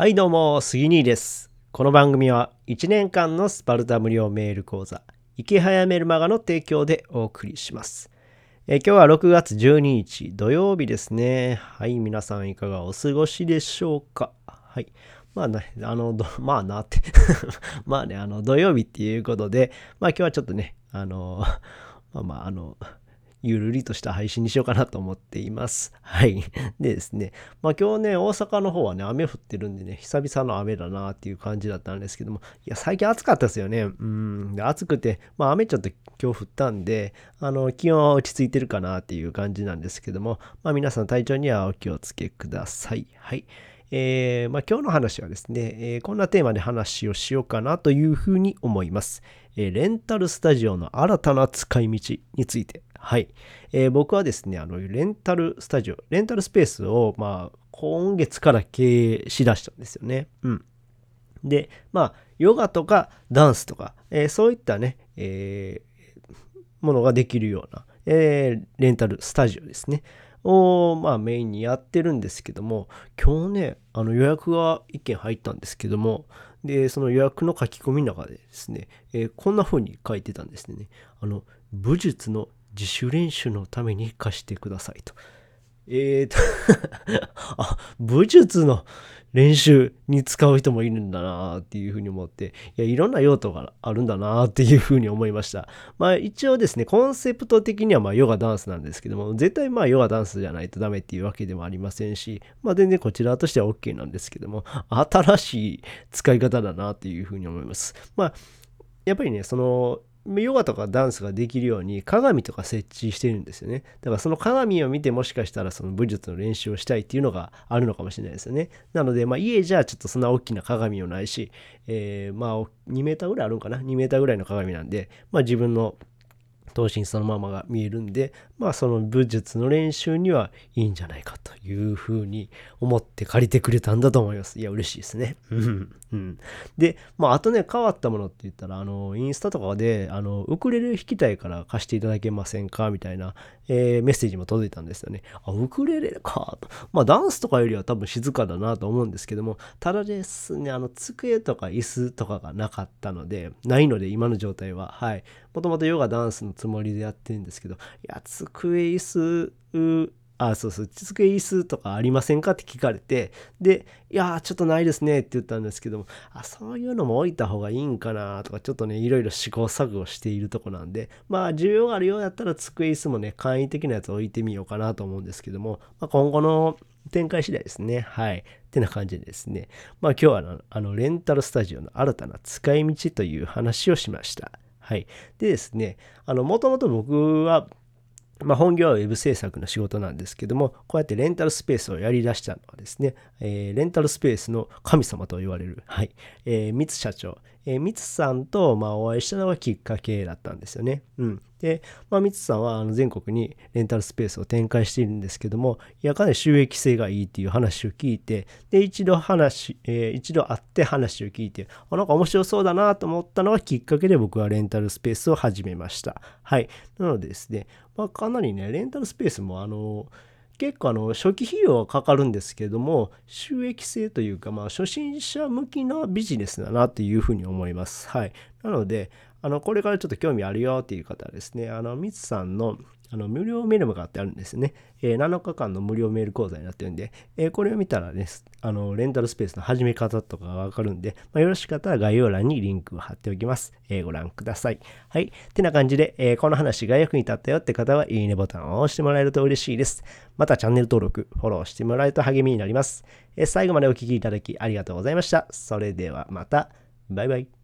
はいどうも、杉兄です。この番組は1年間のスパルタ無料メール講座、池早メルマガの提供でお送りします。え今日は6月12日土曜日ですね。はい、皆さんいかがお過ごしでしょうか？はい。まあね、あの、まあなって。まあね、あの、土曜日っていうことで、まあ今日はちょっとね、あの、まあまあ、あの、ゆるりとした配信にしようかなと思っています。はい。でですね、まあ今日ね、大阪の方はね、雨降ってるんでね、久々の雨だなっていう感じだったんですけども、いや、最近暑かったですよね。うん。で暑くて、まあ雨ちょっと今日降ったんで、あの、気温は落ち着いてるかなっていう感じなんですけども、まあ皆さん体調にはお気をつけください。はい。えーまあ、今日の話はですね、えーこんなテーマで話をしようかなというふうに思います。えーレンタルスタジオの新たな使い道について。はい。えー僕はですね、あの、レンタルスタジオ、レンタルスペースを、まあ、今月から経営しだしたんですよね。うん。で、まあ、ヨガとかダンスとか、えーそういったね、えーものができるような、えーレンタルスタジオですね。を、まあ、メインにやってるんですけども、今日ね、あの予約が1件入ったんですけども、で、その予約の書き込みの中でですね、えーこんな風に書いてたんですね。あの、武術の自主練習のために貸してくださいと。えーと、あ、武術の練習に使う人もいるんだなっていうふうに思って、いや、いろんな用途があるんだなっていうふうに思いました。まあ一応ですね、コンセプト的にはまあヨガダンスなんですけども、絶対まあヨガダンスじゃないとダメっていうわけでもありませんし、まあ全然こちらとしては OK なんですけども、新しい使い方だなっていうふうに思います。まあやっぱりね、その、ヨガとかダンスができるように鏡とか設置してるんですよね。だからその鏡を見てもしかしたらその武術の練習をしたいっていうのがあるのかもしれないですよね。なので、まあ家じゃちょっとそんな大きな鏡もないし、えーまあ2メーターぐらいあるんかな ?2 メーターぐらいの鏡なんで、まあ自分の頭身そのままが見えるんで、まあその武術の練習にはいいんじゃないかというふうに思って借りてくれたんだと思います。いや、嬉しいですね。うん。で、まああとね、変わったものって言ったら、あの、インスタとかで、あの、ウクレレ弾きたいから貸していただけませんか？みたいな、えーメッセージも届いたんですよね。あ、ウクレレかと。まあダンスとかよりは多分静かだなと思うんですけども、ただですね、あの、机とか椅子とかがなかったので、ないので、今の状態は。はい。もともとヨガダンスのつもりでやってるんですけど、いや、机椅子、あ、そうそう、机椅子とかありませんかって聞かれて、で、いや、ちょっとないですねって言ったんですけども、あ、そういうのも置いた方がいいんかなとか、ちょっとね、いろいろ試行錯誤しているとこなんで、まあ、需要があるようだったら机椅子もね、簡易的なやつ置いてみようかなと思うんですけども、まあ、今後の展開次第ですね。はい。ってな感じでですね。まあ今日はあのあのレンタルスタジオの新たな使い道という話をしました。はい。でですね、あの、もともと僕は、まあ、本業はウェブ制作の仕事なんですけども、こうやってレンタルスペースをやり出したのはですね、えーレンタルスペースの神様と言われる、はい、えー、三津社長、えー、三津さんと、まあ、お会いしたのがきっかけだったんですよね。うん。で、まあ、三津さんはあの全国にレンタルスペースを展開しているんですけども、いや、かなり収益性がいいっていう話を聞いて、で、一度話、えー一度会って話を聞いて、あ、なんか面白そうだなと思ったのがきっかけで僕はレンタルスペースを始めました。はい。なのでですね、まあ、かなりね、レンタルスペースもあの、結構あの初期費用はかかるんですけども収益性というかまあ初心者向きのビジネスだなというふうに思います。はい。なのであのこれからちょっと興味あるよっていう方はですねあのミツさんのあの無料メルマガってあるんですね、えー7日間の無料メール講座になってるんで、えーこれを見たらねあのレンタルスペースの始め方とかがわかるんで、まあ、よろしかったら概要欄にリンクを貼っておきます、えーご覧ください。はい。ってな感じで、えーこの話が役に立ったよって方はいいねボタンを押してもらえると嬉しいです。またチャンネル登録フォローしてもらえると励みになります、え最後までお聞きいただきありがとうございました。それではまた。バイバイ。